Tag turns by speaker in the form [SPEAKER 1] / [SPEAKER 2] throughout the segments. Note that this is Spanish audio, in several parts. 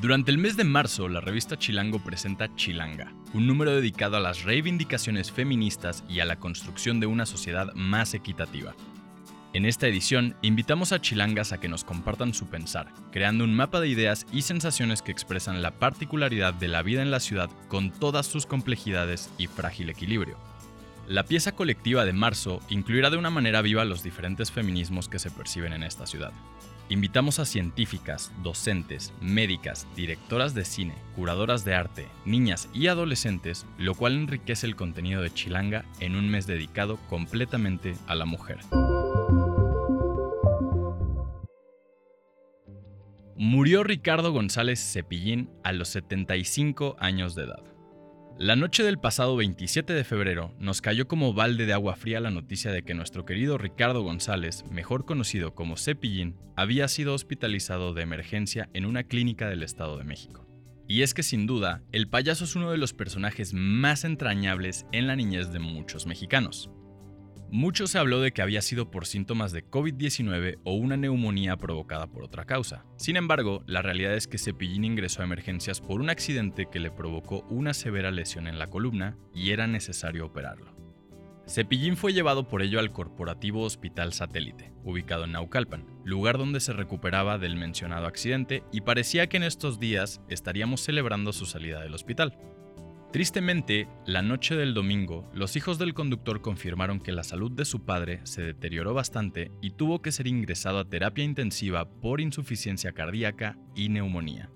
[SPEAKER 1] Durante el mes de marzo, la revista Chilango presenta Chilanga, un número dedicado a las reivindicaciones feministas y a la construcción de una sociedad más equitativa. En esta edición, invitamos a chilangas a que nos compartan su pensar, creando un mapa de ideas y sensaciones que expresan la particularidad de la vida en la ciudad con todas sus complejidades y frágil equilibrio. La pieza colectiva de marzo incluirá de una manera viva los diferentes feminismos que se perciben en esta ciudad. Invitamos a científicas, docentes, médicas, directoras de cine, curadoras de arte, niñas y adolescentes, lo cual enriquece el contenido de Chilanga en un mes dedicado completamente a la mujer. Murió Ricardo González Cepillín a los 75 años de edad. La noche del pasado 27 de febrero nos cayó como balde de agua fría la noticia de que nuestro querido Ricardo González, mejor conocido como Cepillín, había sido hospitalizado de emergencia en una clínica del Estado de México. Y es que sin duda, el payaso es uno de los personajes más entrañables en la niñez de muchos mexicanos. Mucho se habló de que había sido por síntomas de COVID-19 o una neumonía provocada por otra causa. Sin embargo, la realidad es que Cepillín ingresó a emergencias por un accidente que le provocó una severa lesión en la columna y era necesario operarlo. Cepillín fue llevado por ello al Corporativo Hospital Satélite, ubicado en Naucalpan, lugar donde se recuperaba del mencionado accidente y parecía que en estos días estaríamos celebrando su salida del hospital. Tristemente, la noche del domingo, los hijos del conductor confirmaron que la salud de su padre se deterioró bastante y tuvo que ser ingresado a terapia intensiva por insuficiencia cardíaca y neumonía.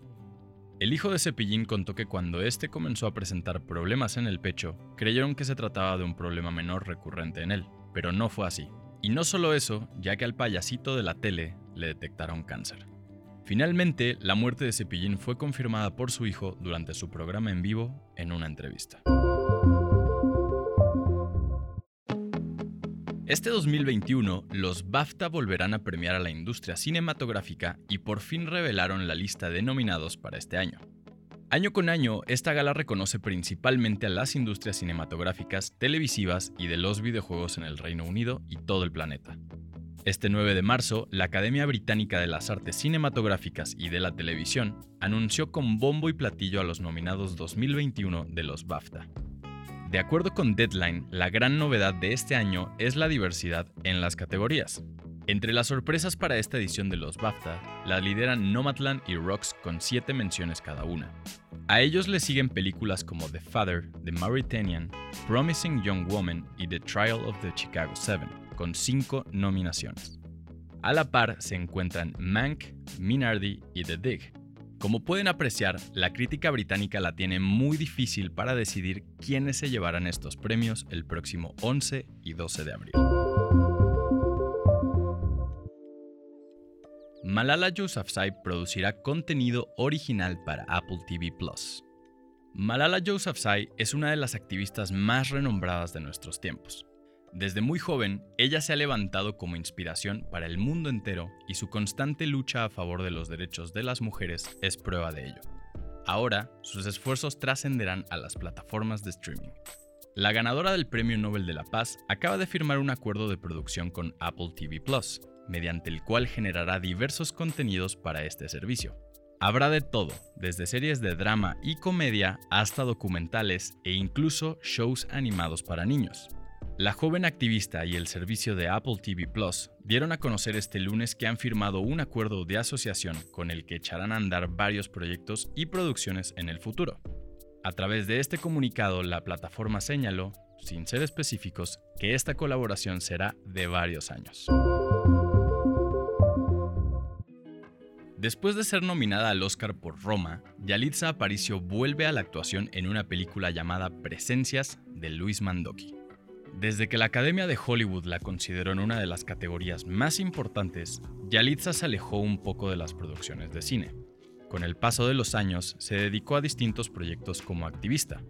[SPEAKER 1] El hijo de Cepillín contó que cuando este comenzó a presentar problemas en el pecho, creyeron que se trataba de un problema menor recurrente en él, pero no fue así. Y no solo eso, ya que al payasito de la tele le detectaron cáncer. Finalmente, la muerte de Cepillín fue confirmada por su hijo durante su programa en vivo en una entrevista. Este 2021, los BAFTA volverán a premiar a la industria cinematográfica y por fin revelaron la lista de nominados para este año. Año con año, esta gala reconoce principalmente a las industrias cinematográficas, televisivas y de los videojuegos en el Reino Unido y todo el planeta. Este 9 de marzo, la Academia Británica de las Artes Cinematográficas y de la Televisión anunció con bombo y platillo a los nominados 2021 de los BAFTA. De acuerdo con Deadline, la gran novedad de este año es la diversidad en las categorías. Entre las sorpresas para esta edición de los BAFTA, la lideran Nomadland y Rocks con 7 menciones cada una. A ellos le siguen películas como The Father, The Mauritanian, Promising Young Woman y The Trial of the Chicago Seven con cinco nominaciones. A la par se encuentran Mank, Minardi y The Dig. Como pueden apreciar, la crítica británica la tiene muy difícil para decidir quiénes se llevarán estos premios el próximo 11 y 12 de abril. Malala Yousafzai producirá contenido original para Apple TV Plus. Malala Yousafzai es una de las activistas más renombradas de nuestros tiempos. Desde muy joven, ella se ha levantado como inspiración para el mundo entero y su constante lucha a favor de los derechos de las mujeres es prueba de ello. Ahora, sus esfuerzos trascenderán a las plataformas de streaming. La ganadora del Premio Nobel de la Paz acaba de firmar un acuerdo de producción con Apple TV Plus, mediante el cual generará diversos contenidos para este servicio. Habrá de todo, desde series de drama y comedia hasta documentales e incluso shows animados para niños. La joven activista y el servicio de Apple TV Plus dieron a conocer este lunes que han firmado un acuerdo de asociación con el que echarán a andar varios proyectos y producciones en el futuro. A través de este comunicado, la plataforma señaló, sin ser específicos, que esta colaboración será de varios años. Después de ser nominada al Oscar por Roma, Yalitza Aparicio vuelve a la actuación en una película llamada Presencias de Luis Mandoki. Desde que la Academia de Hollywood la consideró en una de las categorías más importantes, Yalitza se alejó un poco de las producciones de cine. Con el paso de los años, se dedicó a distintos proyectos como activista.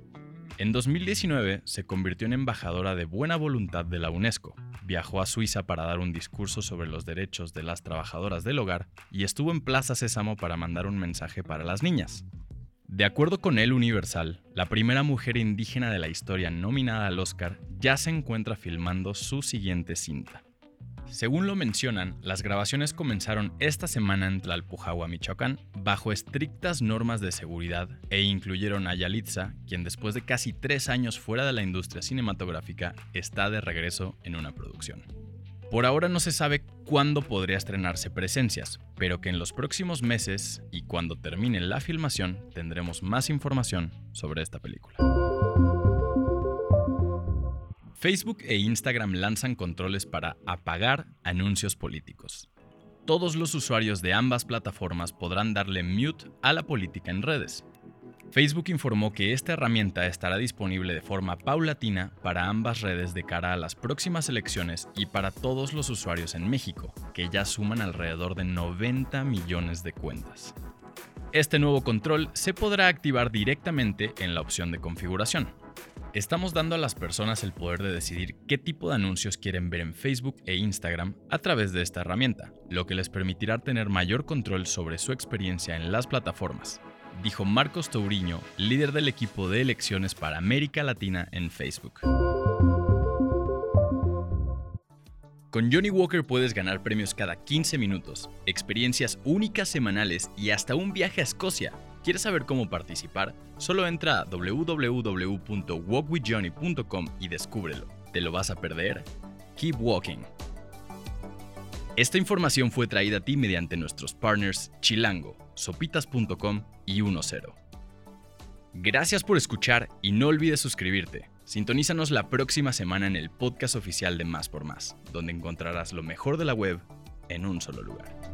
[SPEAKER 1] En 2019 se convirtió en embajadora de buena voluntad de la UNESCO, viajó a Suiza para dar un discurso sobre los derechos de las trabajadoras del hogar y estuvo en Plaza Sésamo para mandar un mensaje para las niñas. De acuerdo con El Universal, la primera mujer indígena de la historia nominada al Oscar ya se encuentra filmando su siguiente cinta. Según lo mencionan, las grabaciones comenzaron esta semana en Tlalpujahua, Michoacán, bajo estrictas normas de seguridad e incluyeron a Yalitza, quien después de casi tres años fuera de la industria cinematográfica está de regreso en una producción. Por ahora no se sabe cuándo podría estrenarse Presencias, pero que en los próximos meses y cuando termine la filmación tendremos más información sobre esta película. Facebook e Instagram lanzan controles para apagar anuncios políticos. Todos los usuarios de ambas plataformas podrán darle mute a la política en redes. Facebook informó que esta herramienta estará disponible de forma paulatina para ambas redes de cara a las próximas elecciones y para todos los usuarios en México, que ya suman alrededor de 90 millones de cuentas. Este nuevo control se podrá activar directamente en la opción de configuración. Estamos dando a las personas el poder de decidir qué tipo de anuncios quieren ver en Facebook e Instagram a través de esta herramienta, lo que les permitirá tener mayor control sobre su experiencia en las plataformas, dijo Marcos Touriño, líder del equipo de elecciones para América Latina en Facebook. Con Johnny Walker puedes ganar premios cada 15 minutos, experiencias únicas semanales y hasta un viaje a Escocia ¿Quieres saber cómo participar? Solo entra a www.walkwithjohnny.com y descúbrelo. ¿Te lo vas a perder? Keep walking. Esta información fue traída a ti mediante nuestros partners Chilango, sopitas.com y 10. Gracias por escuchar y no olvides suscribirte. Sintonízanos la próxima semana en el podcast oficial de Más por Más, donde encontrarás lo mejor de la web en un solo lugar.